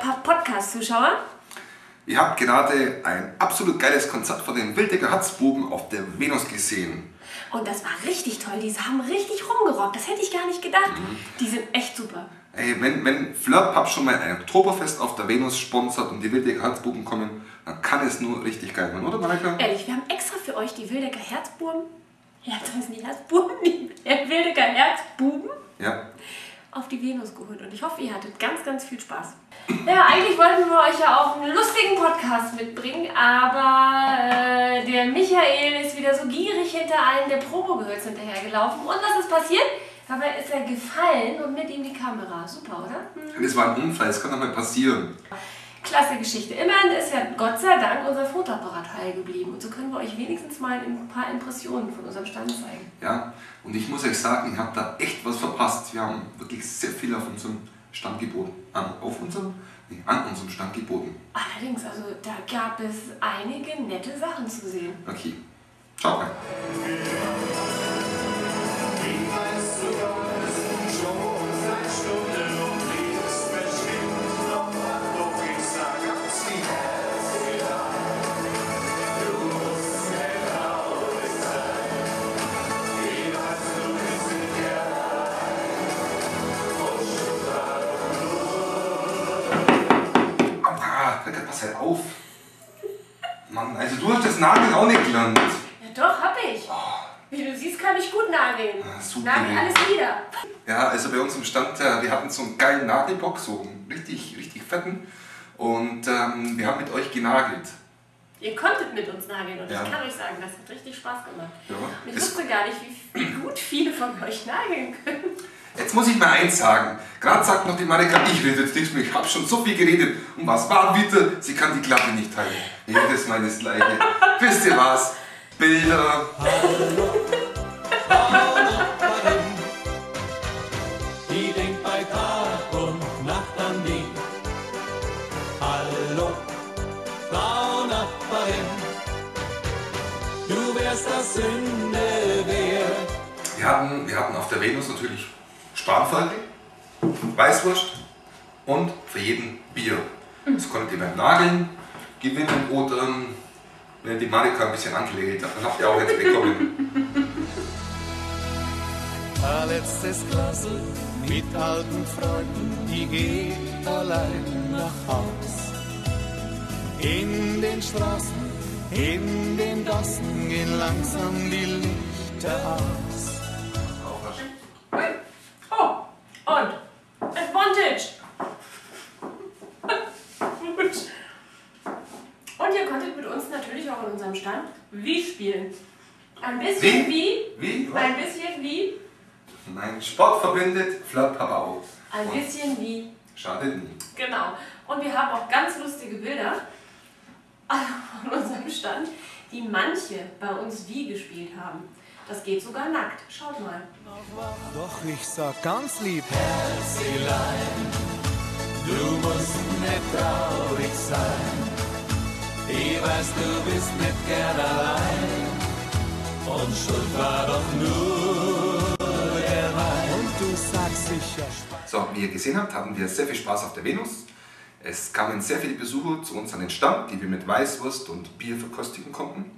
Flirt Podcast Zuschauer. Ihr habt gerade ein absolut geiles Konzert von den Wildecker Hatzbuben auf der Venus gesehen. Und das war richtig toll. Die haben richtig rumgerockt. Das hätte ich gar nicht gedacht. Mhm. Die sind echt super. Ey, wenn, wenn Flirt Pub schon mal ein Oktoberfest auf der Venus sponsert und die Wildecker Hatzbuben kommen, dann kann es nur richtig geil werden, oder Mareike? Ehrlich, wir haben extra für euch die Wildecker Herzbuben. Herz heißen die Herzbuben, die Wildecker Herzbuben Ja. auf die Venus geholt. Und ich hoffe, ihr hattet ganz, ganz viel Spaß. Ja, eigentlich wollten wir euch ja auch einen lustigen Podcast mitbringen, aber äh, der Michael ist wieder so gierig hinter einem der Probogehölz hinterhergelaufen. Und was ist passiert? Dabei ist er gefallen und mit ihm die Kamera. Super, oder? Das war ein Unfall, das kann doch mal passieren. Klasse Geschichte. Immerhin ist ja Gott sei Dank unser Fotoapparat heil geblieben. Und so können wir euch wenigstens mal ein paar Impressionen von unserem Stand zeigen. Ja, und ich muss euch sagen, ihr habt da echt was verpasst. Wir haben wirklich sehr viel auf unserem Stand geboten. An, auf unserem, nee, an unserem Stand geboten. Allerdings, also da gab es einige nette Sachen zu sehen. Okay, schaut pass halt auf. Mann, also du hast das Nageln auch nicht gelernt. Ja doch, hab ich. Wie du siehst, kann ich gut nageln. Ah, super. Nagel alles nieder. Ja, also bei uns im Stand, äh, wir hatten so einen geilen Nagelbock, so einen richtig, richtig fetten. Und ähm, wir haben mit euch genagelt. Ihr konntet mit uns nageln und Ja. ich kann euch sagen, das hat richtig Spaß gemacht. Ja, Und ich es- wusste gar nicht, wie, wie gut viele von euch nageln können. Jetzt muss ich mal eins sagen. Gerade sagt noch die Marika, ich rede jetzt nichts mehr, ich habe schon so viel geredet. Und was war bitte? Sie kann die Klappe nicht halten. Jedes Mal das Gleiche. Wisst ihr was? Bilder. Die denkt bei Tag und Nacht an die. Hallo, Frau Nachbarin, du wärst das Sünde wert. Wir hatten, wir hatten auf der Venus natürlich Spanferkel, Weißwurst und für jeden Bier. Das konntet ihr beim Nageln gewinnen oder ähm, wenn die Marika ein bisschen angelegt hat, dann habt ihr auch jetzt bekommen. Ein letztes Glas mit alten Freunden, die geht allein nach Haus. In den Straßen, in den Gassen gehen langsam die Lichter aus. Wie spielen. Ein bisschen wie, Wie? Was? ein bisschen wie, Nein, Sport verbindet, flappt aber aus. ein Und bisschen wie. Schadet nie. Genau. Und wir haben auch ganz lustige Bilder von unserem Stand, die manche bei uns wie gespielt haben. Das geht sogar nackt. Schaut mal. Doch ich sag ganz lieb, Herzelein, du musst nicht traurig sein. Ich weiß, du bist nicht gern allein. Und schuld war doch nur der Wein. Und du sagst sicher Spaß. So, wie ihr gesehen habt, hatten wir sehr viel Spaß auf der Venus. Es kamen sehr viele Besucher zu uns an den Stand, die wir mit Weißwurst und Bier verkostigen konnten.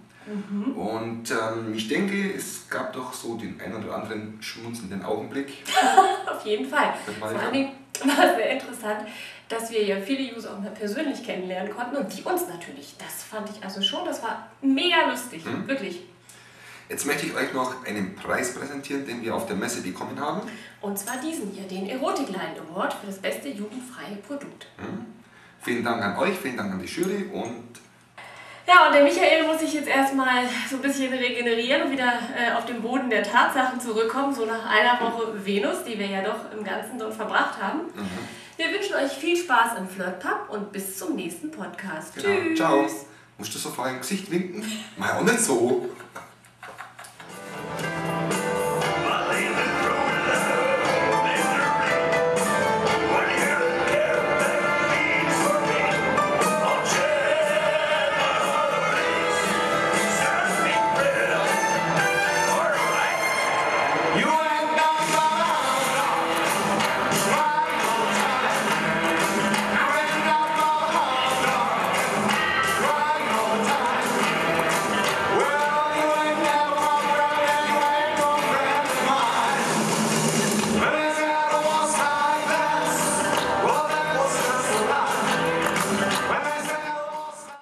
Und ähm, ich denke, es gab doch so den einen oder anderen schmunzelnden Augenblick. Auf jeden Fall. Vor Dingen war sehr interessant, dass wir ja viele User auch mal persönlich kennenlernen konnten und die uns natürlich. Das fand ich also schon, das war mega lustig. Mhm. Wirklich. Jetzt möchte ich euch noch einen Preis präsentieren, den wir auf der Messe bekommen haben. Und zwar diesen hier, den Erotikline Award für das beste jugendfreie Produkt. Vielen Dank an euch, vielen Dank an die Jury und Ja, und der Michael muss sich jetzt erstmal so ein bisschen regenerieren und wieder äh, auf den Boden der Tatsachen zurückkommen, so nach einer Woche Venus, die wir ja doch im Ganzen dort verbracht haben. Wir wünschen euch viel Spaß im Flirt Pub und bis zum nächsten Podcast. genau, Tschüss. ciao. Musst du so vor eurem Gesicht winken? Mal auch nicht so.